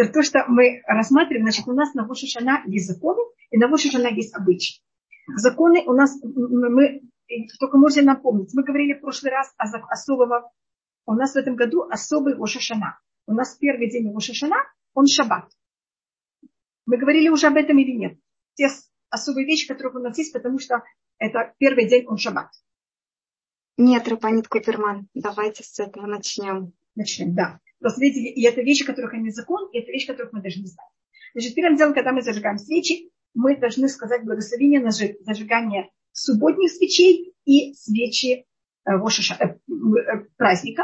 Это то, что мы рассматриваем, значит, у нас на Рошашана есть законы, и на Рошашана есть обычаи. Законы у нас, мы только можете напомнить, мы говорили в прошлый раз о особом, у нас в этом году особый Рошашана. У нас первый день Рошашана, он шаббат. Мы говорили уже об этом или нет? Те особые вещи, которые у нас есть, потому что это первый день, он шаббат. Нет, Рапанит Куперман, давайте с этого начнем. Начнем, да. Просто видите, и это вещи, которых они закон, и это вещи, которых мы должны знать. Значит, первым делом, когда мы зажигаем свечи, мы должны сказать благословение на зажигание субботних свечей и свечи э, Рошаша, э, э, праздника.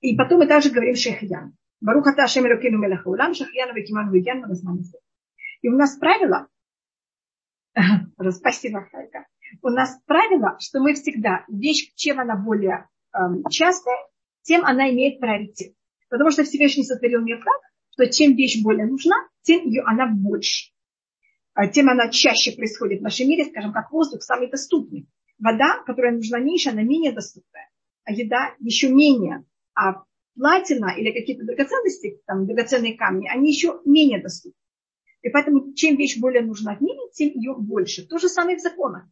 И потом мы также говорим Шехиян. Баруха та Ашем Элокину Мелахаулам, Шахиян Векиман Вегян И у нас правило, спасибо, Хайка, у нас правило, что мы всегда, вещь, чем она более э, частая, тем она имеет приоритет. Потому что Всевышний сотворил мир так, что чем вещь более нужна, тем ее она больше. А тем она чаще происходит в нашем мире, скажем, как воздух самый доступный. Вода, которая нужна меньше, она менее доступная. А еда еще менее. А платина или какие-то драгоценности, там, драгоценные камни, они еще менее доступны. И поэтому чем вещь более нужна в мире, тем ее больше. То же самое в законах.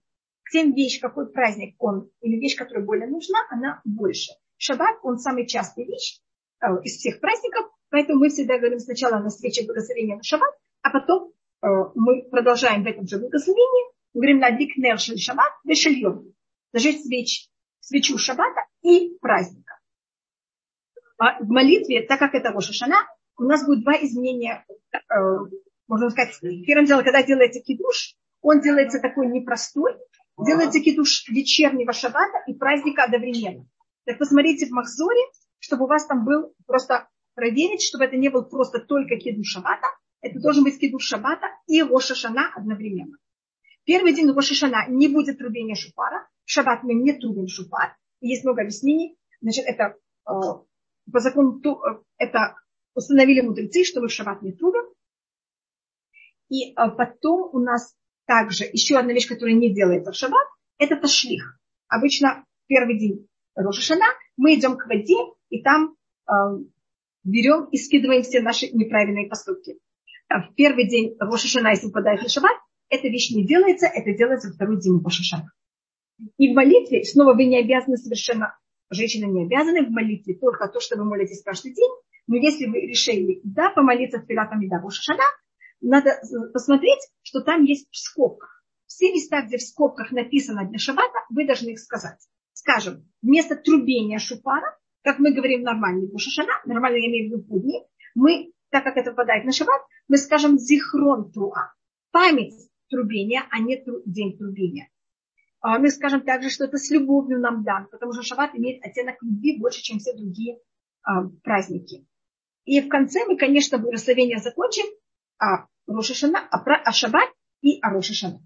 Тем вещь, какой праздник он, или вещь, которая более нужна, она больше. Шаббат, он самый частый вещь из всех праздников, поэтому мы всегда говорим сначала на встрече благословения на шаббат, а потом э, мы продолжаем в этом же благословении, говорим на дикнер шаббат, вешельем, зажечь свеч, свечу шаббата и праздника. А в молитве, так как это Рошашана, у нас будет два изменения. Э, можно сказать, первым делом, когда делается кидуш, он делается такой непростой, делается кидуш вечернего шаббата и праздника одновременно. Так посмотрите в Махзоре, чтобы у вас там был просто проверить, чтобы это не был просто только кидуш шаббата, это должен быть кидуш шаббата и Рошашана одновременно. Первый день Рошашана не будет трубения шупара. В шаббат мы не трубим шупар. Есть много объяснений. Значит, это э, по закону э, это установили мудрецы, что мы в шаббат не трубим. И а, потом у нас также еще одна вещь, которая не делается в шаббат, это ташлих. Обычно первый день Рошашана мы идем к воде и там э, берем и скидываем все наши неправильные поступки. В первый день Рошашана, если выпадает на шаббат, эта вещь не делается, это делается второй день Рошашана. И в молитве, снова вы не обязаны совершенно, женщины не обязаны в молитве только то, что вы молитесь каждый день, но если вы решили, да, помолиться в Пилатом и да, Рошашана, надо посмотреть, что там есть в скобках. Все места, где в скобках написано для шаббата, вы должны их сказать. Скажем, вместо трубения шупара, как мы говорим нормальный Бушашана, нормально я имею в виду будни, мы, так как это попадает на шаббат, мы скажем зихрон труа. Память трубения, а не тру, день трубения. А мы скажем также, что это с любовью нам дан, потому что шаббат имеет оттенок любви больше, чем все другие а, праздники. И в конце мы, конечно, благословение закончим а Рошашана, а, про, а Шаббат и а Рошашана.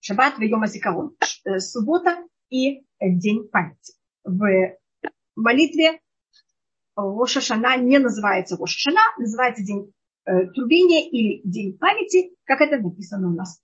Шаббат в Йома. Э, суббота и День памяти. В молитве Рошашана не называется Рошашана, называется День э, трубения или День памяти, как это написано у нас.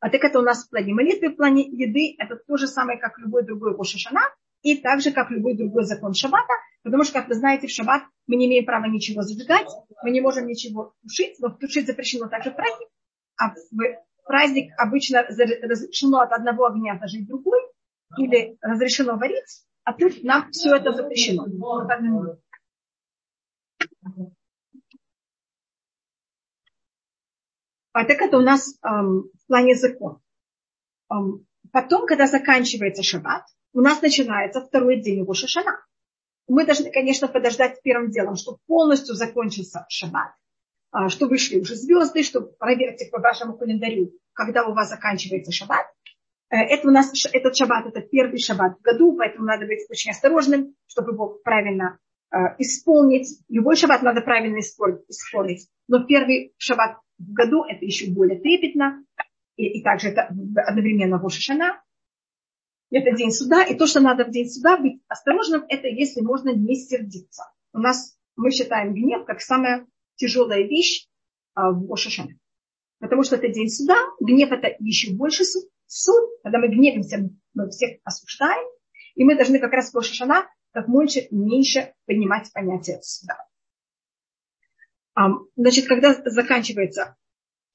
А так это у нас в плане молитвы, в плане еды, это то же самое, как любой другой Рошашана, и так же, как любой другой закон шаббата, потому что, как вы знаете, в шаббат мы не имеем права ничего зажигать, мы не можем ничего тушить, но тушить запрещено также в праздник, а в праздник обычно разрешено от одного огня зажить другой, или разрешено варить, а тут нам все это запрещено. А так это у нас эм, в плане закона. Эм, потом, когда заканчивается шаббат, у нас начинается второй день его шашана. Мы должны, конечно, подождать первым делом, чтобы полностью закончился шаббат, а, что вышли уже звезды, что проверьте по вашему календарю, когда у вас заканчивается шаббат. Э, это у нас, этот шаббат, это первый шаббат в году, поэтому надо быть очень осторожным, чтобы его правильно э, исполнить. Любой шаббат надо правильно исполнить, но первый шаббат в году это еще более трепетно, и, и также это одновременно Рошашана это день суда, и то, что надо в день суда быть осторожным, это если можно не сердиться. У нас мы считаем гнев как самая тяжелая вещь а, в Ошашане. Потому что это день суда, гнев это еще больше суд, суд когда мы гневимся, мы всех осуждаем, и мы должны как раз в Ошашана как меньше, меньше поднимать понятие суда. Значит, когда заканчивается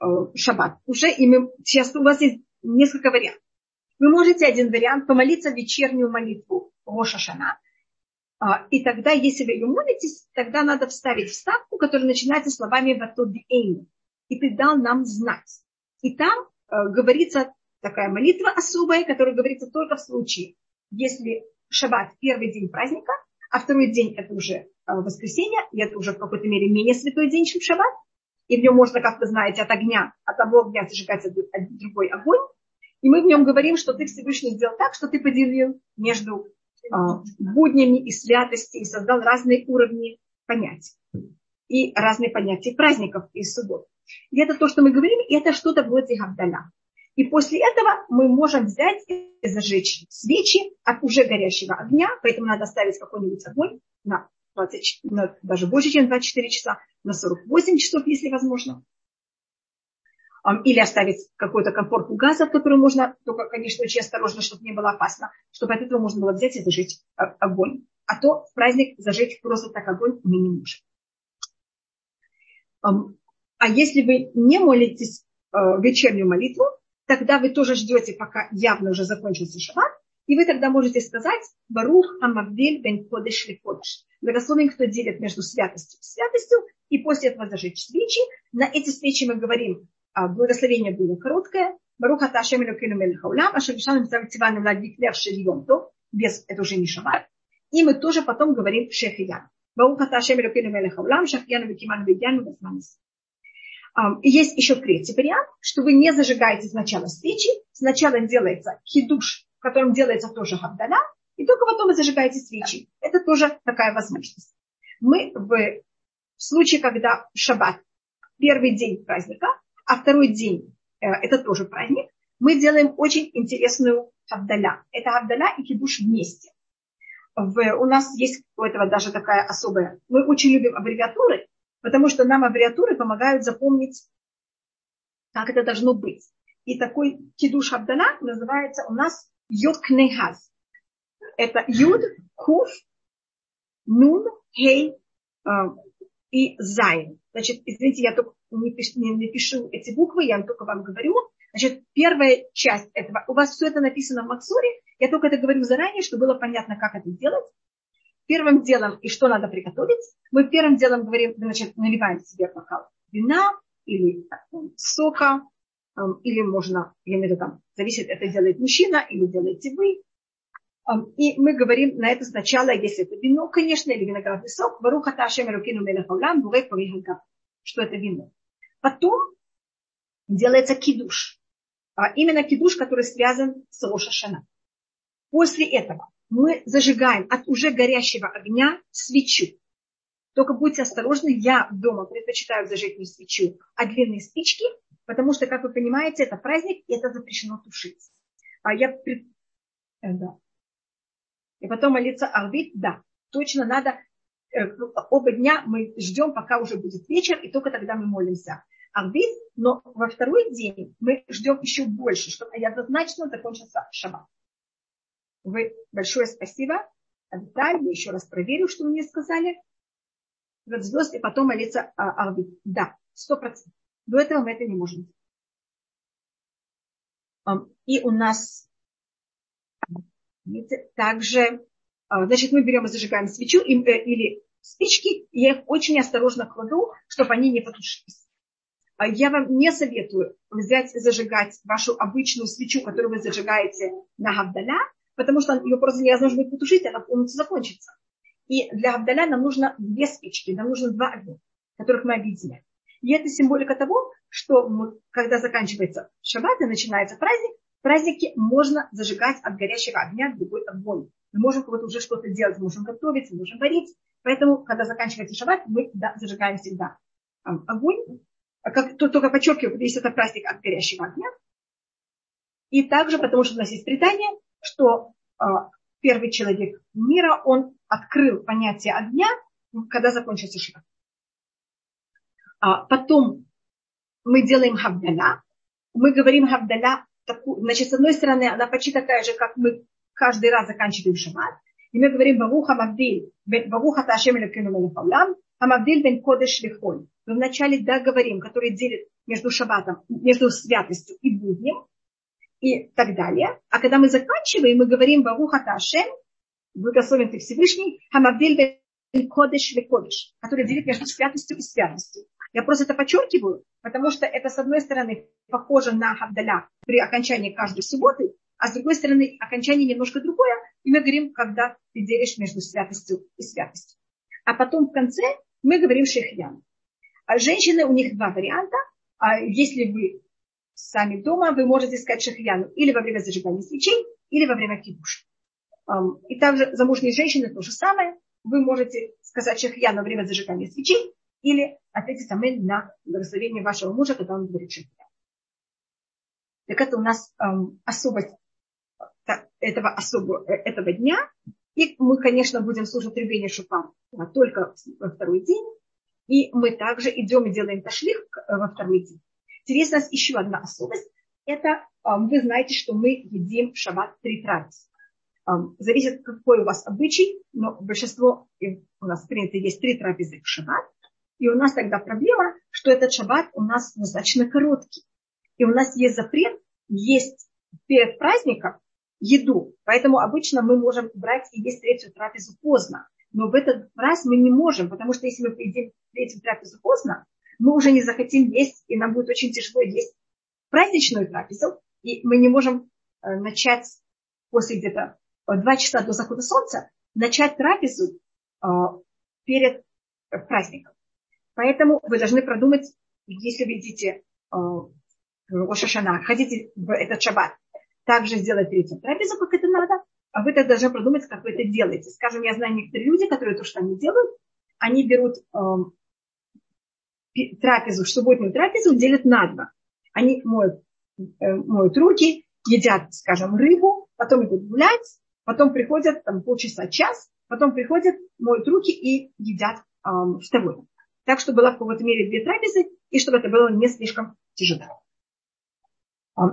э, шаббат уже, и мы, сейчас у вас есть несколько вариантов. Вы можете один вариант помолиться вечернюю молитву Роша Шана, а, и тогда, если вы ее молитесь, тогда надо вставить вставку, которая начинается словами «Ватодиэйни». И ты дал нам знать. И там э, говорится такая молитва особая, которая говорится только в случае, если шаббат первый день праздника, а второй день это уже э, воскресенье, и это уже в какой-то мере менее святой день, чем шаббат, и в нем можно, как вы знаете, от огня, от того огня зажигать другой огонь, и мы в нем говорим, что ты Всевышний сделал так, что ты поделил между э, буднями и святости и создал разные уровни понятий и разные понятия праздников и суббот. И это то, что мы говорим, и это что-то вроде Гавдаля. И после этого мы можем взять и зажечь свечи от уже горящего огня, поэтому надо ставить какой-нибудь огонь на, 20, на даже больше, чем 24 часа, на 48 часов, если возможно. Или оставить какой-то комфорт у газа, в который можно, только, конечно, очень осторожно, чтобы не было опасно, чтобы от этого можно было взять и зажечь огонь. А то в праздник зажечь просто так огонь мы не можем. А если вы не молитесь э, вечернюю молитву, тогда вы тоже ждете, пока явно уже закончился шаббат, и вы тогда можете сказать «Барух Амавдиль бен Кодеш ли Кодеш». Благословен, кто делит между святостью и святостью, и после этого зажечь свечи. На эти свечи мы говорим, а, благословение было короткое. Барух Аташем Элокину Мелихаулям, Ашем Вишаном Тиваном Ладвиклер то без, это уже не шаббат. И мы тоже потом говорим Шехиян. Барух Аташем Элокину Мелихаулям, Шахияну Викиману Видяну Васманис. Есть еще третий вариант, что вы не зажигаете сначала свечи, сначала делается хидуш, в котором делается тоже хабдаля, и только потом вы зажигаете свечи. Это тоже такая возможность. Мы в, в случае, когда шаббат, первый день праздника, а второй день э, это тоже праздник, мы делаем очень интересную хабдаля. Это хабдаля и хидуш вместе. В, у нас есть у этого даже такая особая... Мы очень любим аббревиатуры, потому что нам аббревиатуры помогают запомнить, как это должно быть. И такой кидуш Абдала называется у нас Йокнехаз. Это Юд, Хуф, Нун, Хей э, и Зайн. Значит, извините, я только не пишу, не, не пишу эти буквы, я только вам говорю. Значит, первая часть этого, у вас все это написано в Максуре, я только это говорю заранее, чтобы было понятно, как это делать первым делом, и что надо приготовить, мы первым делом говорим, значит, наливаем себе бокал вина или сока, или можно, я имею в виду, там, зависит, это делает мужчина или делаете вы. И мы говорим на это сначала, если это вино, конечно, или виноградный сок, Баруха Ташем Рукину Мелехаулам, Бурей что это вино. Потом делается кидуш. А именно кидуш, который связан с Рошашана. После этого мы зажигаем от уже горящего огня свечу. Только будьте осторожны, я дома предпочитаю зажечь не свечу, а длинные спички, потому что, как вы понимаете, это праздник, и это запрещено тушить. А я. Э, да. И потом молиться Арвит, да, точно надо, э, оба дня мы ждем, пока уже будет вечер, и только тогда мы молимся. Арвит, но во второй день мы ждем еще больше, чтобы однозначно закончился шаббат. Вы большое спасибо. Я еще раз проверю, что вы мне сказали. звезд и потом молиться а, Арбит. Да, сто процентов. До этого мы это не можем. И у нас также, а, значит, мы берем и зажигаем свечу э, или спички, и я их очень осторожно кладу, чтобы они не потушились. А я вам не советую взять и зажигать вашу обычную свечу, которую вы зажигаете на Гавдаля, потому что ее просто невозможно будет потушить, она полностью закончится. И для Абдаля нам нужно две спички, нам нужно два огня, которых мы объединяем. И это символика того, что мы, когда заканчивается шаббат и начинается праздник, в празднике можно зажигать от горящего огня другой огонь. Мы можем вот уже что-то делать, мы можем готовить, мы можем варить. Поэтому, когда заканчивается шаббат, мы да, зажигаем всегда огонь. А как, только подчеркиваю, если это праздник от горящего огня. И также, потому что у нас есть предание, что а, первый человек мира, он открыл понятие огня, когда закончился шаббат. А потом мы делаем хабдаля. Мы говорим хабдаля, значит, с одной стороны, она почти такая же, как мы каждый раз заканчиваем шаббат. И мы говорим Бавуха Мавдиль, Бавуха Ташем Элекину Мелефаулам, Амавдиль бен кодеш лихоль. Мы вначале да говорим, который делит между шаббатом, между святостью и буднем, и так далее. А когда мы заканчиваем, мы говорим Баруха Ташем, благословен ты Всевышний, Хамавдиль бен кодеш лихолеш, который делит между святостью и святостью. Я просто это подчеркиваю, потому что это, с одной стороны, похоже на Хабдаля при окончании каждой субботы, а с другой стороны, окончание немножко другое, и мы говорим, когда ты делишь между святостью и святостью. А потом в конце мы говорим шехьян. А женщины, у них два варианта. А если вы сами дома, вы можете сказать шахьяну или во время зажигания свечей, или во время кибуша. И также замужние женщины то же самое. Вы можете сказать шахьяну во время зажигания свечей, или ответить амель на благословение вашего мужа, когда он говорит шахьян. Так это у нас особость этого, особого, э, этого дня. И мы, конечно, будем слушать ревение шупа только во второй день. И мы также идем и делаем ташлих э, во второй день. Нас еще одна особость. Это вы знаете, что мы едим в шаббат три трапезы. Зависит, какой у вас обычай, но большинство у нас принято есть три трапезы в шаббат. И у нас тогда проблема, что этот шаббат у нас достаточно короткий. И у нас есть запрет есть перед праздником еду. Поэтому обычно мы можем брать и есть третью трапезу поздно. Но в этот раз мы не можем, потому что если мы поедим третью трапезу поздно, мы уже не захотим есть, и нам будет очень тяжело есть праздничную трапезу, и мы не можем э, начать после где-то э, два часа до захода солнца, начать трапезу э, перед праздником. Поэтому вы должны продумать, если вы идите в Ошашана, хотите в этот шаббат, также сделать третью трапезу, как это надо, а вы тогда должны продумать, как вы это делаете. Скажем, я знаю некоторые люди, которые то, что они делают, они берут э, трапезу, субботнюю трапезу делят на два. Они моют, э, моют руки, едят, скажем, рыбу, потом идут гулять, потом приходят там, полчаса, час, потом приходят, моют руки и едят э, вторую. Так, чтобы было в какой-то мере две трапезы, и чтобы это было не слишком тяжело.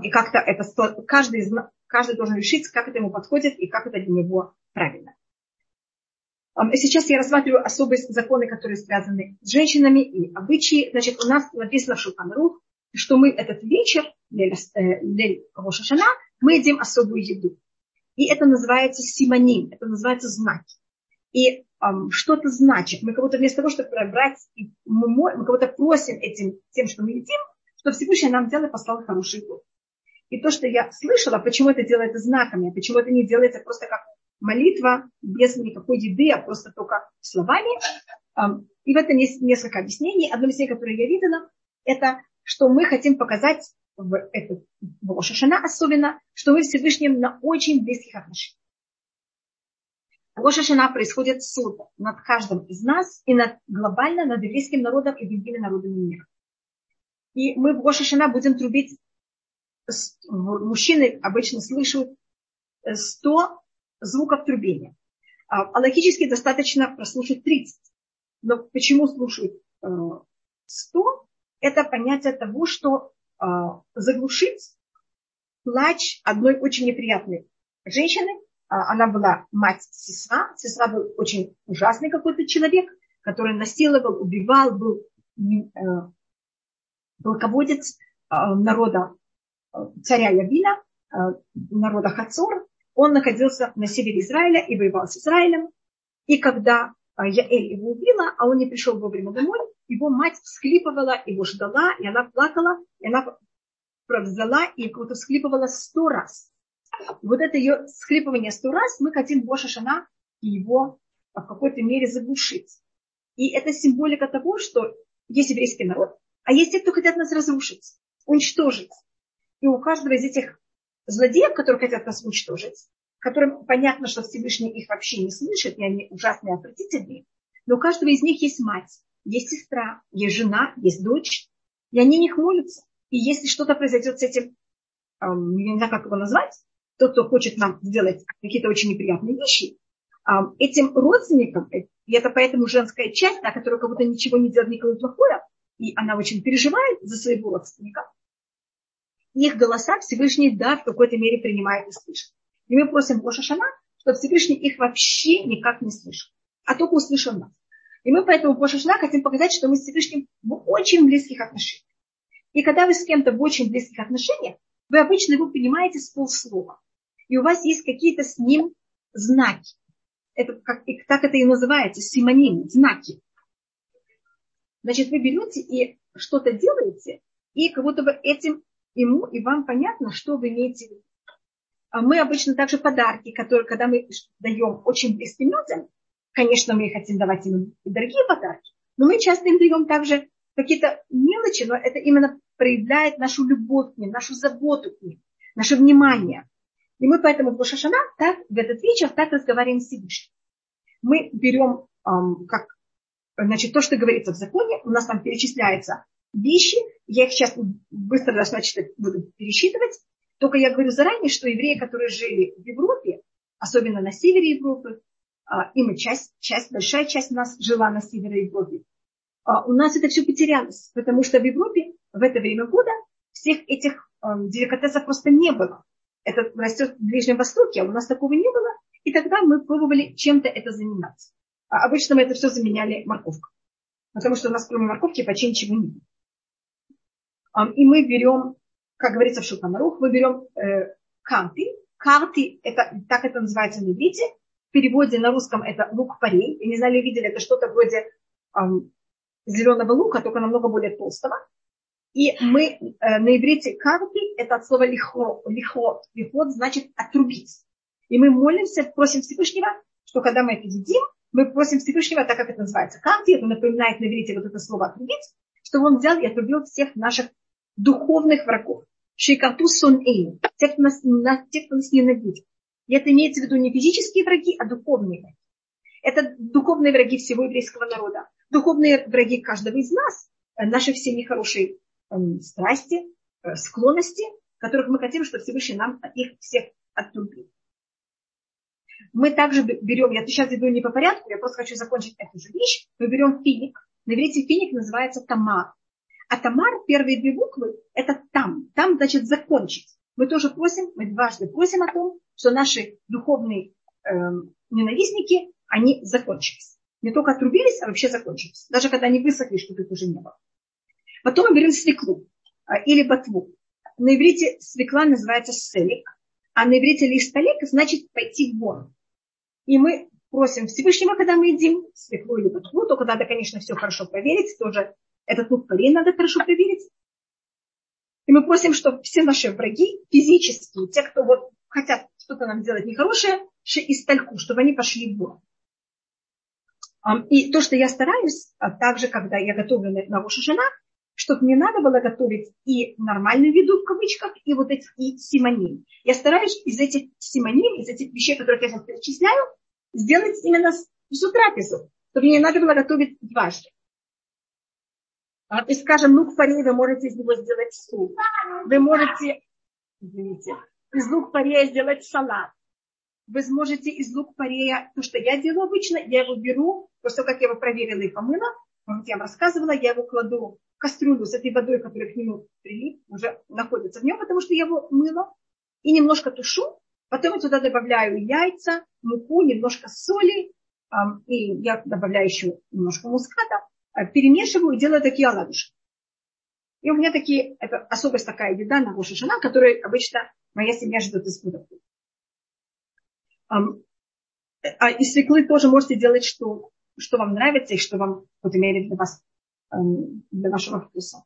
И как-то это каждый, каждый должен решить, как это ему подходит и как это для него правильно. Сейчас я рассматриваю особые законы, которые связаны с женщинами и обычаи. Значит, у нас написано в Шулханрух, что мы этот вечер, Лель Рошашана, мы едим особую еду. И это называется симоним, это называется знаки. И um, что это значит? Мы будто вместо того, чтобы брать, мы, мы кого-то просим этим, тем, что мы едим, что Всевышний нам взял и послал хороший год. И то, что я слышала, почему это делается знаками, почему это не делается просто как молитва, без никакой еды, а просто только словами. И в этом есть несколько объяснений. Одно объяснение, которое я видела, это, что мы хотим показать в, этот, в Рошашана особенно, что мы Всевышним на очень близких отношениях. Рошашана происходит суд над каждым из нас и над, глобально над еврейским народом и другими народами мира. И мы в Рошашана будем трубить, мужчины обычно слышат 100 звуков трубения. А, а логически достаточно прослушать 30. Но почему слушают 100? Э, Это понятие того, что э, заглушить плач одной очень неприятной женщины. А, она была мать сестра. Сестра был очень ужасный какой-то человек, который насиловал, убивал, был э, полководец народа царя Явина, народа Хацор, он находился на севере Израиля и воевал с Израилем. И когда а, Яэль его убила, а он не пришел вовремя домой, его мать всхлипывала, его ждала, и она плакала, и она взяла и как-то всхлипывала сто раз. Вот это ее всхлипывание сто раз мы хотим Боша Шана его в какой-то мере заглушить. И это символика того, что есть еврейский народ, а есть те, кто хотят нас разрушить, уничтожить. И у каждого из этих злодеев, которые хотят нас уничтожить, которым понятно, что Всевышний их вообще не слышит, и они ужасные, отвратительные, но у каждого из них есть мать, есть сестра, есть жена, есть дочь, и они них молятся. И если что-то произойдет с этим, эм, не знаю, как его назвать, тот, кто хочет нам сделать какие-то очень неприятные вещи, эм, этим родственникам, э, и это поэтому женская часть, та, которая как будто ничего не делает, никого плохого, и она очень переживает за своего родственника, их голоса Всевышний, да, в какой-то мере принимает и слышит. И мы просим Бога Шана, чтобы Всевышний их вообще никак не слышал, а только услышал нас. И мы поэтому по Шашна хотим показать, что мы с Всевышним в очень близких отношениях. И когда вы с кем-то в очень близких отношениях, вы обычно его понимаете с полслова. И у вас есть какие-то с ним знаки. Это, как, так это и называется, симоним, знаки. Значит, вы берете и что-то делаете, и как будто бы этим ему и вам понятно, что вы имеете в виду. А мы обычно также подарки, которые, когда мы даем очень близким людям, конечно, мы хотим давать им дорогие подарки, но мы часто им даем также какие-то мелочи, но это именно проявляет нашу любовь к ним, нашу заботу к ним, наше внимание. И мы поэтому в Бушашана так, в этот вечер так разговариваем с Всевышним. Мы берем, эм, как, значит, то, что говорится в законе, у нас там перечисляются вещи, я их сейчас быстро должна читать, буду пересчитывать, только я говорю заранее, что евреи, которые жили в Европе, особенно на севере Европы, а, и мы часть, часть, большая часть нас жила на севере Европы, а, у нас это все потерялось, потому что в Европе в это время года всех этих деликатесов просто не было. Это растет в Ближнем Востоке, а у нас такого не было. И тогда мы пробовали чем-то это заниматься. А обычно мы это все заменяли морковкой. Потому что у нас кроме морковки почти ничего не было. И мы берем как говорится в Шуханарух, мы берем э, карты. Карты, это, так это называется на иврите. В переводе на русском это лук-порей. Я не знаю, ли видели, это что-то вроде зеленого лука, только намного более толстого. И мы э, на иврите карты, это от слова лихо, лихот. Лихот значит отрубить. И мы молимся, просим Всевышнего, что когда мы это едим, мы просим Всевышнего, так как это называется карты, это напоминает на иврите вот это слово отрубить, чтобы он взял и отрубил всех наших духовных врагов. Шикарту сон эйн. Те, кто нас, те, кто нас ненавидит. И это имеется в виду не физические враги, а духовные враги. Это духовные враги всего еврейского народа. Духовные враги каждого из нас, э, наши все нехорошие эм, страсти, э, склонности, которых мы хотим, чтобы Всевышний нам их всех отрубил. Мы также берем, я сейчас иду не по порядку, я просто хочу закончить эту же вещь. Мы берем финик. На иврите финик называется тамар. А Тамар, первые две буквы, это там. Там значит закончить. Мы тоже просим, мы дважды просим о том, что наши духовные э, ненавистники, они закончились. Не только отрубились, а вообще закончились. Даже когда они высохли, чтобы их уже не было. Потом мы берем свеклу э, или ботву. На иврите свекла называется селик, а на иврите листолек значит пойти вон. И мы просим Всевышнего, когда мы едим свеклу или ботву, только надо, конечно, все хорошо проверить, тоже этот лук парей надо хорошо проверить. И мы просим, чтобы все наши враги, физические, те, кто вот хотят что-то нам сделать нехорошее, и стальку, чтобы они пошли в бой. И то, что я стараюсь, а также, когда я готовлю на Рошашана, чтобы не надо было готовить и нормальную еду в кавычках, и вот эти и симоним. Я стараюсь из этих симоним, из этих вещей, которых я сейчас перечисляю, сделать именно всю трапезу, чтобы мне не надо было готовить дважды. А, и скажем, лук парей вы можете из него сделать суп. Вы можете, извините, из лук парея сделать салат. Вы сможете из лук парея, то, что я делаю обычно, я его беру, после того, как я его проверила и помыла, вот я вам рассказывала, я его кладу в кастрюлю с этой водой, которая к нему прилип, уже находится в нем, потому что я его мыла, и немножко тушу, потом я туда добавляю яйца, муку, немножко соли, и я добавляю еще немножко муската, перемешиваю и делаю такие оладушки. И у меня такие, это особость такая еда на Рошашана, которую обычно моя семья ждет из будущего. А из свеклы тоже можете делать, что, что вам нравится и что вам вот, имели для вас, для вашего вкуса.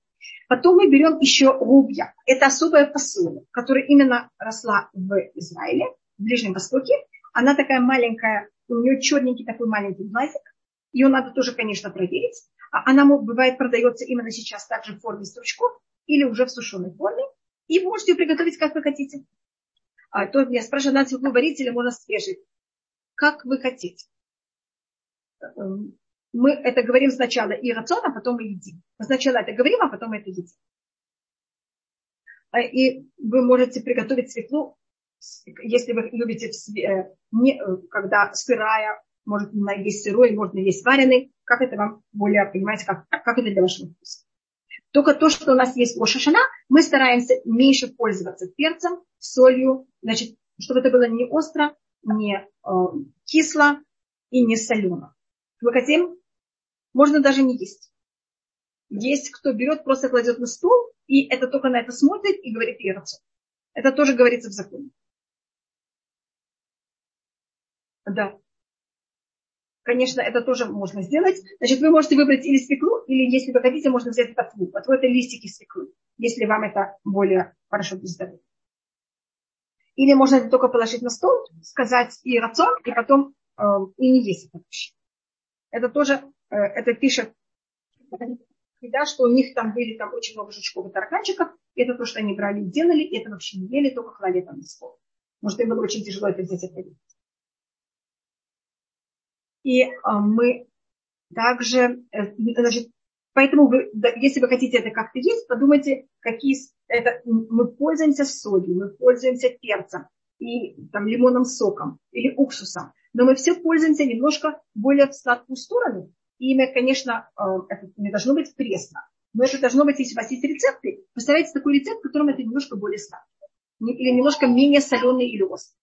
Потом мы берем еще рубья. Это особая фасоль, которая именно росла в Израиле, в Ближнем Востоке. Она такая маленькая, у нее черненький такой маленький глазик. Ее надо тоже, конечно, проверить. А она бывает продается именно сейчас также в форме стручков или уже в сушеной форме. И вы можете ее приготовить, как вы хотите. А то меня спрашивают, надо свеклу варить или можно свежий. Как вы хотите. Эм, мы это говорим сначала и рацион, а потом мы едим. Мы сначала это говорим, а потом это едим. А, и вы можете приготовить свеклу, если вы любите, э, не, э, когда сырая, может есть сырой, можно есть вареный, как это вам более, понимаете, как, как это для вашего вкуса. Только то, что у нас есть лошашана, мы стараемся меньше пользоваться перцем, солью, значит, чтобы это было не остро, не э, кисло и не солено. Мы хотим можно даже не есть. Есть кто берет, просто кладет на стол, и это только на это смотрит и говорит рацион. Это тоже говорится в законе. Да. Конечно, это тоже можно сделать. Значит, вы можете выбрать или свеклу, или, если вы хотите, можно взять ботву. Ботву – это листики свеклы, если вам это более хорошо для здоровья. Или можно это только положить на стол, сказать и рацион, и потом э, и не есть это вообще. Это тоже, э, это пишет да, что у них там были там очень много жучков и тараканчиков, и это то, что они брали и делали, и это вообще не ели, только клали там на стол. Может, им было очень тяжело это взять и ответить. И э, мы также, э, значит, поэтому вы, если вы хотите это как-то есть, подумайте, какие это, мы пользуемся солью, мы пользуемся перцем, и там лимонным соком, или уксусом. Но мы все пользуемся немножко более в сладкую сторону. И имя, конечно, э, это не должно быть пресно. Но это должно быть, если у вас есть рецепты, представляете такой рецепт, в котором это немножко более сладкий. Или немножко менее соленый или острый.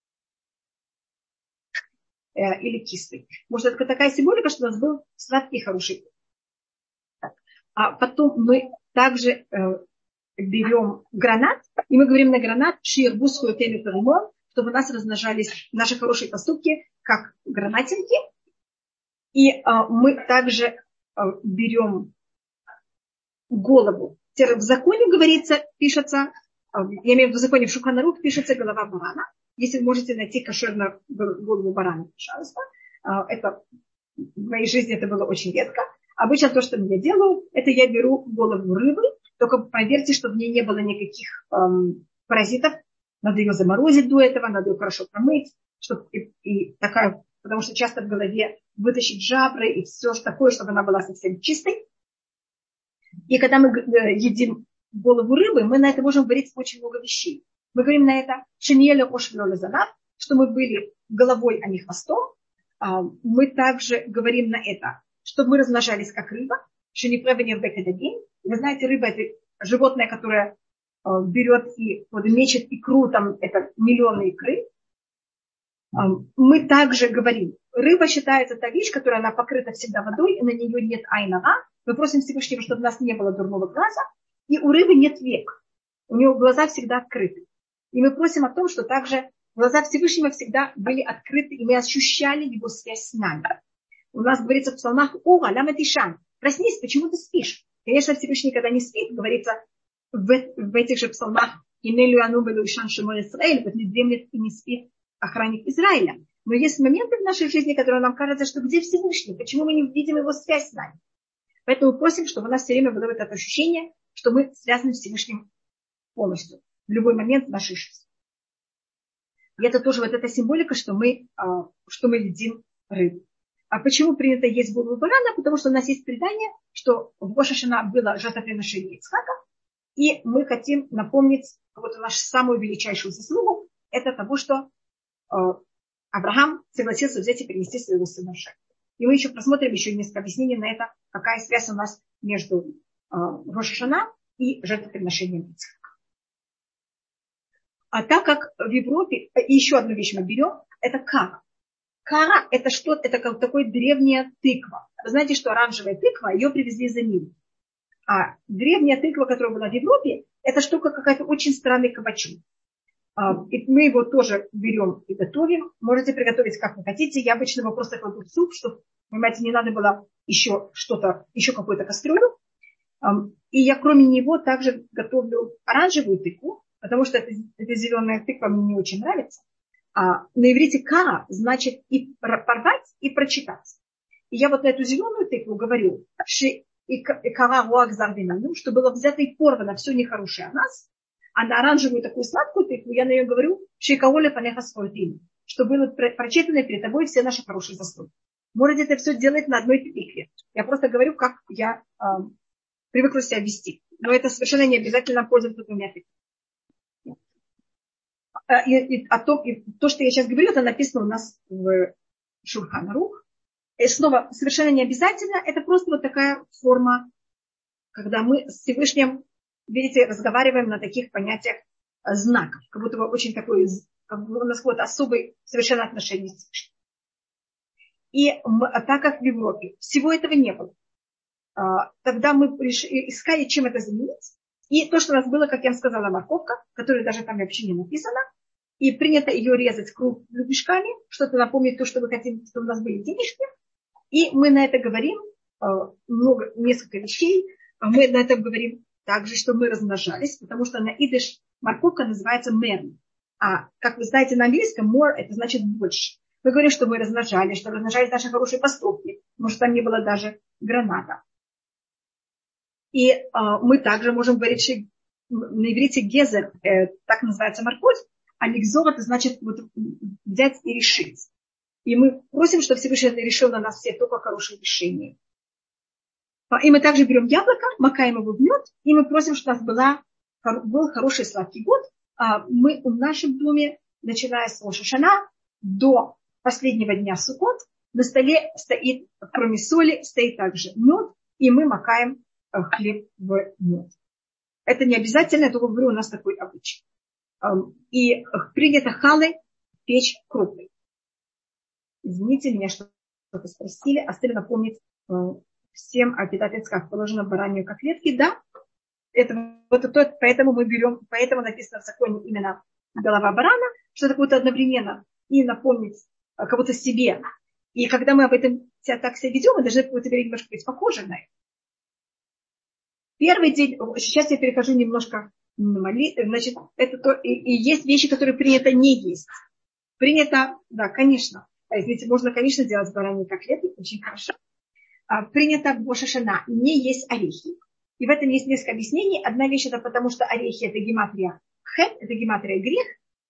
Э, или кислый. Может, это такая символика, что у нас был сладкий хороший. А потом мы также э, берем гранат, и мы говорим на гранат ширбусскую тему чтобы у нас размножались наши хорошие поступки, как гранатинки. И а, мы также а, берем голову. В законе говорится, пишется, я имею в виду в законе в Шуханарух пишется голова барана. Если вы можете найти кошерную голову барана, пожалуйста. А, это в моей жизни это было очень редко. Обычно то, что я делаю, это я беру голову рыбы, только поверьте, что в ней не было никаких эм, паразитов. Надо ее заморозить до этого, надо ее хорошо промыть, чтобы и, и такая, потому что часто в голове вытащить жабры и все такое, чтобы она была совсем чистой. И когда мы э, едим голову рыбы, мы на это можем говорить очень много вещей. Мы говорим на это шиньеля ошвиоля занат, что мы были головой, а не хвостом. А, мы также говорим на это, чтобы мы размножались как рыба, шинипревенер бекадагин. Вы знаете, рыба это животное, которое э, берет и вот, мечет икру, там это миллионы икры. Мы также говорим, рыба считается та вещь, которая она покрыта всегда водой, и на нее нет айнага. Мы просим Всевышнего, чтобы у нас не было дурного глаза, и у рыбы нет век. У нее глаза всегда открыты. И мы просим о том, что также глаза Всевышнего всегда были открыты, и мы ощущали его связь с нами. У нас говорится в псалмах «Ура, ляма тишан». Проснись, почему ты спишь? Конечно, Всевышний никогда не спит. Говорится в, в этих же псалмах «Инелю ану белу ишан шимон Исраэль», вот не дремлет и не спит охранник Израиля. Но есть моменты в нашей жизни, которые нам кажется, что где Всевышний, почему мы не видим его связь с нами. Поэтому просим, чтобы у нас все время было это ощущение, что мы связаны с Всевышним полностью в любой момент жизни. И это тоже вот эта символика, что мы, а, что мы едим рыбу. А почему принято есть голову барана? Потому что у нас есть предание, что в Гошашина было жертвоприношение Ицхака, и мы хотим напомнить вот нашу самую величайшую заслугу, это того, что Э, Авраам согласился взять и принести своего сына в жертву. И мы еще просмотрим еще несколько объяснений на это, какая связь у нас между э, Рошашана и жертвоприношением Ицхака. А так как в Европе, э, еще одну вещь мы берем, это кара. Кара это что-то, это как такой древняя тыква. Вы знаете, что оранжевая тыква, ее привезли из Нил. А древняя тыква, которая была в Европе, это штука какая-то очень странный кабачок. А, и мы его тоже берем и готовим. Можете приготовить как вы хотите. Я обычно его просто кладу в суп, чтобы, понимаете, не надо было еще что-то, еще какую-то кастрюлю. И я кроме него также готовлю оранжевую тыкву, потому что эта, эта зеленая тыква мне не очень нравится. А на иврите кара значит и порвать, и прочитать. И я вот на эту зеленую тыкву говорю, и кара что было взято и порвано все нехорошее о нас, а на оранжевую такую сладкую тыкву я на нее говорю шейкаоля панеха имя, что было прочитано перед тобой все наши хорошие заслуги. Можете это все делать на одной тыкве. Я просто говорю, как я э, привыкла себя вести. Но это совершенно не обязательно пользоваться двумя тыквами. А, и, и, а то, и то, что я сейчас говорю, это написано у нас в Шурханарух. И снова, совершенно не обязательно, это просто вот такая форма, когда мы с Всевышним видите, разговариваем на таких понятиях э, знаков, как будто бы очень такой, как бы у нас вот особый совершенно отношение с И мы, а так как в Европе всего этого не было, тогда мы искали, чем это заменить. И то, что у нас было, как я вам сказала, морковка, которая даже там вообще не написана, и принято ее резать кругляшками, что-то напомнит то, что вы хотите, чтобы у нас были денежки. И мы на это говорим а, много, несколько вещей. Мы на этом говорим также, что мы размножались, потому что на идыш морковка называется мерн. А, как вы знаете, на английском more это значит больше. Мы говорим, что мы размножались, что размножались наши хорошие поступки, может, там не было даже граната. И э, мы также можем говорить, что на иврите гезер, э, так называется морковь, а ликзор это значит вот, взять и решить. И мы просим, чтобы Всевышний решил на нас все только хорошие решения. И мы также берем яблоко, макаем его в мед, и мы просим, чтобы у нас была, был хороший сладкий год. А мы в нашем доме, начиная с Рошашана до последнего дня Суккот, на столе стоит, кроме соли, стоит также мед, и мы макаем э, хлеб в мед. Это не обязательно, я только говорю, у нас такой обычай. И принято халы печь крупной. Извините меня, что что-то спросили. Оставили напомнить э, всем о питательсках положено баранью котлетки. Да, это, вот это, поэтому мы берем, поэтому написано в законе именно голова барана, что это будет одновременно и напомнить э, кого-то себе. И когда мы об этом себя так себя ведем, мы должны время немножко быть похожи на это. Первый день, сейчас я перехожу немножко значит, это то, и, и есть вещи, которые принято не есть. Принято, да, конечно, а извините, можно, конечно, делать бараньи котлеты, очень хорошо. А, принято Бошашана не есть орехи. И в этом есть несколько объяснений. Одна вещь это потому, что орехи это гематрия хет, это гематрия грех.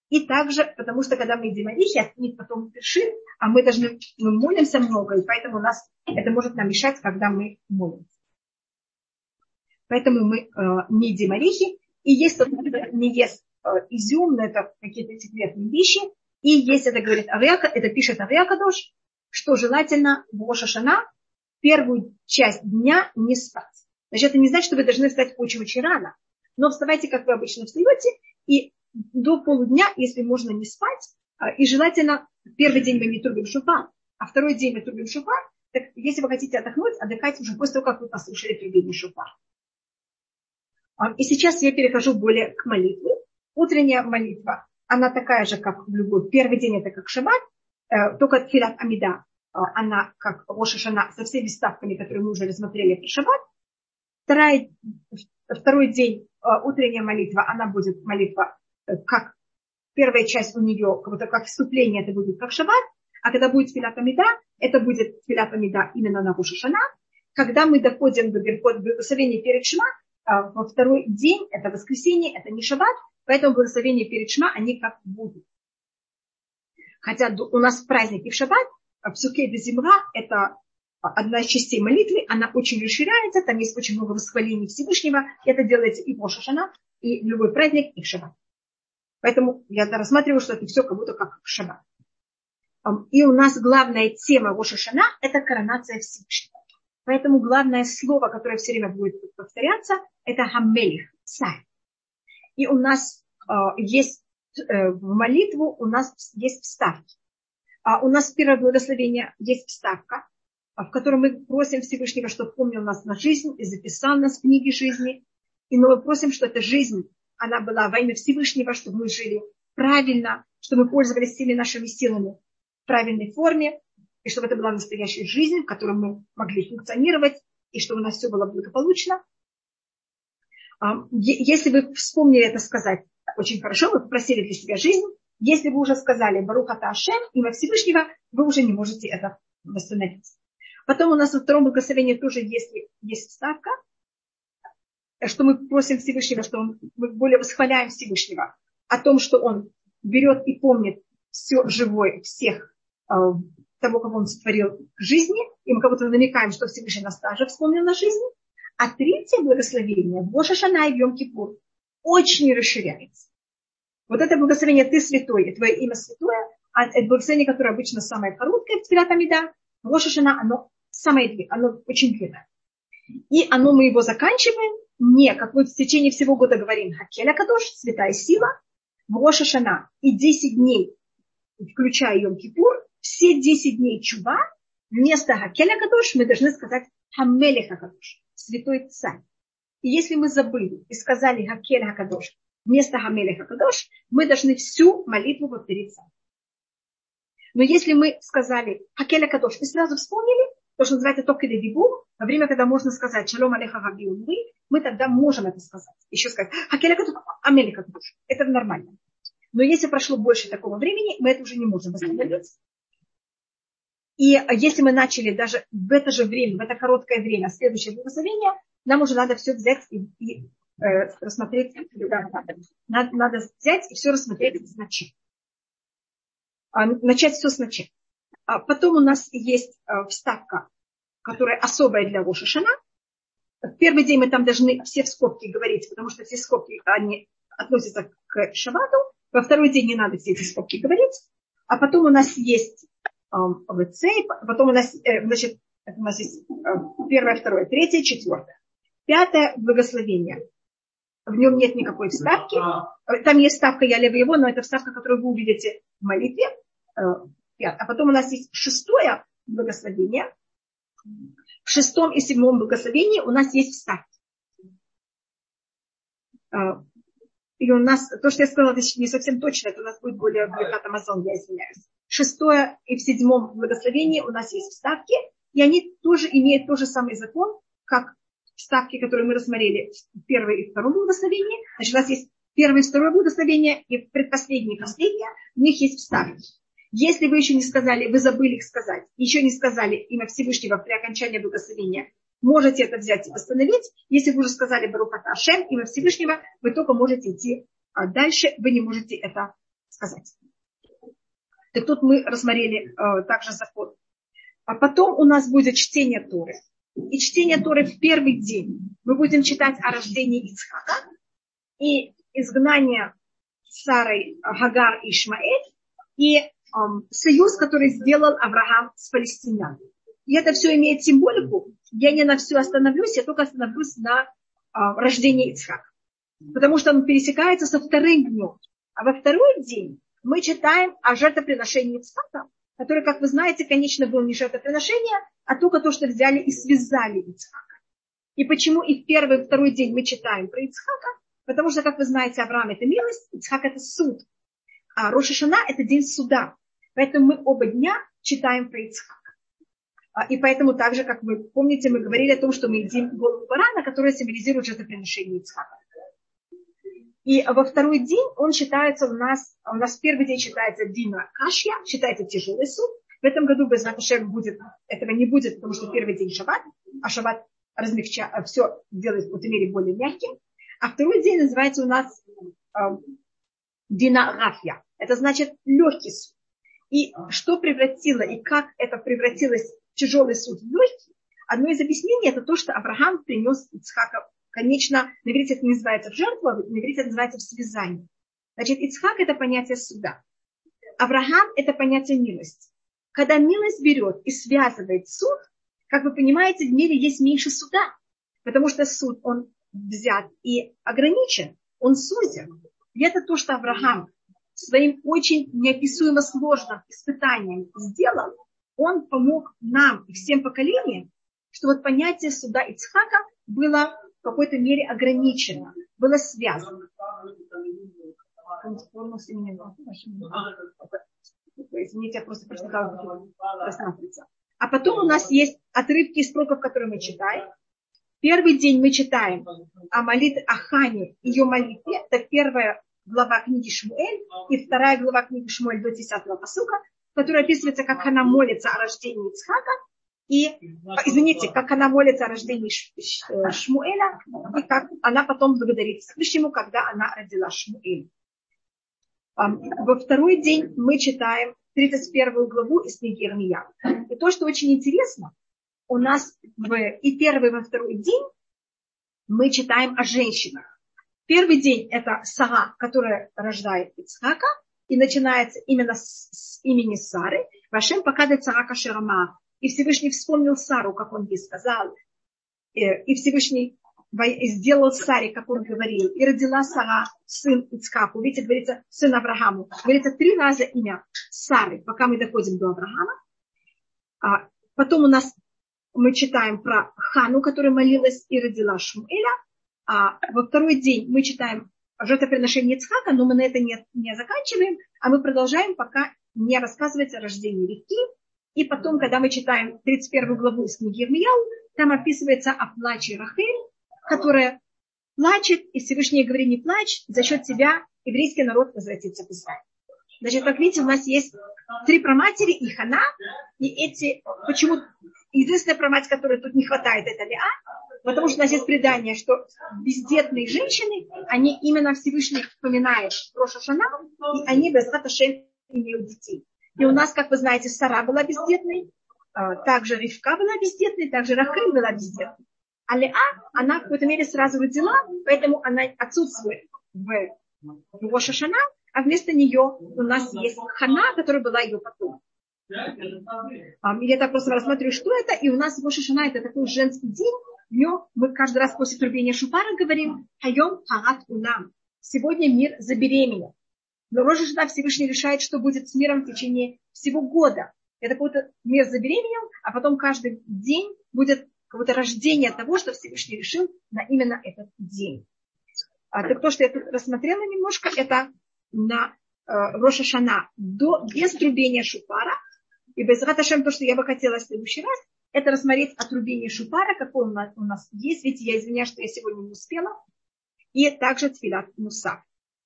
И также потому, что когда мы едим орехи, от потом першит, а мы должны, мы молимся много, и поэтому у нас это может нам мешать, когда мы молимся. Поэтому мы э, не едим орехи. И есть тот, кто не ест э, изюм, но это какие-то секретные вещи. И есть, это говорит Авиака, это пишет Авиакадош, что желательно в Ошашана первую часть дня не спать. Значит, это не значит, что вы должны встать очень-очень рано. Но вставайте, как вы обычно встаете, и до полудня, если можно не спать, а, и желательно первый день мы не трубим шуфар, а второй день мы трубим шуфар, так если вы хотите отдохнуть, отдыхайте уже после того, как вы послушали трубение шуфар. А, и сейчас я перехожу более к молитве. Утренняя молитва, она такая же, как в любой. Первый день это как шаббат, э, только тфилат амида, э, она как Роша со всеми ставками, которые мы уже рассмотрели про шаббат. Второй, второй день э, утренняя молитва, она будет молитва как первая часть у нее, как будто как вступление, это будет как шаббат, а когда будет филат амида, это будет филат амида именно на Роша. Когда мы доходим до благословения перед Шма, а, во второй день, это воскресенье, это не шаббат, поэтому благословение перед шма, они как будут. Хотя у нас праздник и в шаббат, в Суке де Зимра, это одна из частей молитвы, она очень расширяется, там есть очень много восхвалений Всевышнего, это делается и в Ошашана, и любой праздник, и в шаббат. Поэтому я рассматриваю, что это все как будто как в шаббат. И у нас главная тема Рошашана – это коронация Всевышнего. Поэтому главное слово, которое все время будет повторяться, это хамелих, царь. И у нас э, есть э, в молитву, у нас есть вставки. А у нас первое благословение есть вставка, в которой мы просим Всевышнего, чтобы помнил нас на жизнь и записал нас в книге жизни. И мы просим, что эта жизнь, она была во имя Всевышнего, чтобы мы жили правильно, чтобы мы пользовались всеми нашими силами в правильной форме, и чтобы это была настоящая жизнь, в которой мы могли функционировать, и чтобы у нас все было благополучно. Если вы вспомнили это сказать очень хорошо, вы попросили для себя жизнь, если вы уже сказали Барухата Ашем, имя Всевышнего, вы уже не можете это восстановить. Потом у нас во втором благословении тоже есть, есть вставка, что мы просим Всевышнего, что он, мы более восхваляем Всевышнего о том, что он берет и помнит все живое, всех а, того, кого он сотворил жизни, и мы как будто намекаем, что Всевышний нас также вспомнил на жизни. А третье благословение, Боша Шана и Йом Кипур, очень расширяется. Вот это благословение «Ты святой» и «Твое имя святое», а это благословение, которое обычно самое короткое в Тфилат Амида, Боша Шана, оно самое оно очень длинное. И оно мы его заканчиваем не, как мы в течение всего года говорим, Хакеля Кадош, святая сила, Роша Шана и 10 дней, включая Йом Кипур, все 10 дней чува, вместо Хакеля Кадош мы должны сказать Хамелех Хакадош, святой царь. И если мы забыли и сказали Хакель Хакадош вместо Хамелех Хакадош, мы должны всю молитву повторить сами. Но если мы сказали Хакель Хакадош и сразу вспомнили, то, что называется только дебу, во время, когда можно сказать Шалом Алеха Габи мы тогда можем это сказать. Еще сказать Хакель Хакадош, Амелех Хакадош. Это нормально. Но если прошло больше такого времени, мы это уже не можем восстановить. И если мы начали даже в это же время, в это короткое время, следующее благословение, нам уже надо все взять и, и э, рассмотреть, надо, надо взять и все рассмотреть значит. А, начать все сначала. А потом у нас есть э, вставка, которая особая для Рошашана. В первый день мы там должны все в скобки говорить, потому что все скобки они относятся к шабату. Во второй день не надо все эти скобки говорить. А потом у нас есть потом у нас, э, значит, у нас есть э, первое, второе, третье, четвертое. Пятое благословение. В нем нет никакой вставки. Там есть вставка «Я лево его», но это вставка, которую вы увидите в молитве. Э, а потом у нас есть шестое благословение. В шестом и седьмом благословении у нас есть вставки. И у нас, то, что я сказала, это не совсем точно, это у нас будет более Беркат Амазон, я извиняюсь шестое и в седьмом благословении у нас есть вставки, и они тоже имеют тот же самый закон, как вставки, которые мы рассмотрели в первом и втором благословении. Значит, у нас есть первое и второе благословение, и предпоследнее и последнее, у них есть вставки. Если вы еще не сказали, вы забыли их сказать, еще не сказали имя Всевышнего при окончании благословения, можете это взять и восстановить. Если вы уже сказали Барухата Ашем, имя Всевышнего, вы только можете идти а дальше, вы не можете это сказать. Так тут мы рассмотрели э, также закон. А потом у нас будет чтение Торы. И чтение Торы в первый день. Мы будем читать о рождении Ицхака и изгнание Сарой Хагар и Ишмаэль и эм, союз, который сделал Авраам с палестинянами. И это все имеет символику. Я не на все остановлюсь, я только остановлюсь на э, рождении Ицхака. Потому что он пересекается со вторым днем. А во второй день мы читаем о жертвоприношении Ицхака, который, как вы знаете, конечно, был не жертвоприношение, а только то, что взяли и связали Ицхака. И почему и в первый, и второй день мы читаем про Ицхака? Потому что, как вы знаете, Авраам – это милость, Ицхак – это суд. А Рошашана – это день суда. Поэтому мы оба дня читаем про Ицхака. А, и поэтому также, как вы помните, мы говорили о том, что мы едим голову барана, которая символизирует жертвоприношение Ицхака. И во второй день он считается у нас, у нас первый день считается Дина Кашья, считается тяжелый суд. В этом году без Раташем будет, этого не будет, потому что первый день шаббат, а шаббат размягча, все делает в этой мере более мягким. А второй день называется у нас э, Дина Рафья. Это значит легкий суд. И что превратило, и как это превратилось в тяжелый суд в легкий, одно из объяснений это то, что Авраам принес Ицхака Конечно, на это не называется в жертву, а на это называется в связании. Значит, Ицхак – это понятие суда. Авраам – это понятие милости. Когда милость берет и связывает суд, как вы понимаете, в мире есть меньше суда, потому что суд, он взят и ограничен, он суден. И это то, что Авраам своим очень неописуемо сложным испытанием сделал, он помог нам и всем поколениям, что вот понятие суда Ицхака было в какой-то мере ограничено, было связано. Извините, я просто прочитала А потом у нас есть отрывки из пророков, которые мы читаем. Первый день мы читаем о молитве о Хане, ее молитве. Это первая глава книги Шмуэль и вторая глава книги Шмуэль до 10 посука, которая описывается, как она молится о рождении Ицхака и, извините, как она молится о рождении э, Шмуэля, и как она потом благодарит Всевышнему, когда она родила Шмуэля. Во второй день мы читаем 31 главу из книги Ирмия. И то, что очень интересно, у нас в, и первый, и во второй день мы читаем о женщинах. Первый день это Сара, которая рождает Ицхака, и начинается именно с, с имени Сары. Вашем показывает Сара Кашерама, и Всевышний вспомнил Сару, как он ей сказал. Э, и Всевышний сделал Саре, как он говорил. И родила Сара сын Ицкаку. Видите, говорится, сын Аврааму. Говорится три раза имя Сары, пока мы доходим до Авраама. А потом у нас мы читаем про Хану, которая молилась и родила Шмуэля. А во второй день мы читаем жертвоприношение Ицхака, но мы на это не, не заканчиваем, а мы продолжаем, пока не рассказывается о рождении реки. И потом, когда мы читаем 31 главу из книги Ирмияу, там описывается о плаче Рахель, которая плачет, и Всевышний говорит, не плачь, за счет тебя еврейский народ возвратится к Израилю. Значит, как видите, у нас есть три проматери и Хана, и эти, почему единственная промать, которой тут не хватает, это Леа, потому что у нас есть предание, что бездетные женщины, они именно Всевышний вспоминают Роша Шана, и они без Хаташем имеют детей. И у нас, как вы знаете, Сара была бездетной, а, также Ривка была бездетной, также Рахель была бездетной. А Леа, она в какой-то мере сразу родила, поэтому она отсутствует в, в Шана, а вместо нее у нас есть Хана, которая была ее потом. Я так просто рассматриваю, что это, и у нас в Шана это такой женский день, днем мы каждый раз после трубения шупара говорим «Хайом харат унам». Сегодня мир забеременел. Но Рожа Шана Всевышний решает, что будет с миром в течение всего года. Это какой-то мир забеременел, а потом каждый день будет какое-то рождение того, что Всевышний решил на именно этот день. А, так то, что я тут рассмотрела немножко, это на э, Роша Шана до, без трубения шупара. И без Раташем, то, что я бы хотела в следующий раз, это рассмотреть отрубение шупара, какой у нас, у нас есть. Ведь я извиняюсь, что я сегодня не успела. И также тфилат мусав.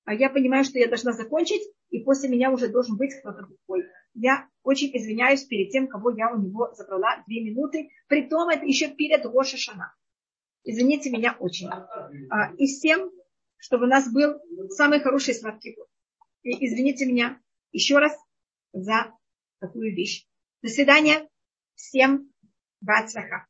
А я понимаю, что я должна закончить, и после меня уже должен быть кто-то другой. Я очень извиняюсь перед тем, кого я у него забрала две минуты. Притом это еще перед Роша Шана. Извините меня очень. А, и всем, чтобы у нас был самый хороший сладкий год. И извините меня еще раз за такую вещь. До свидания. Всем бацаха.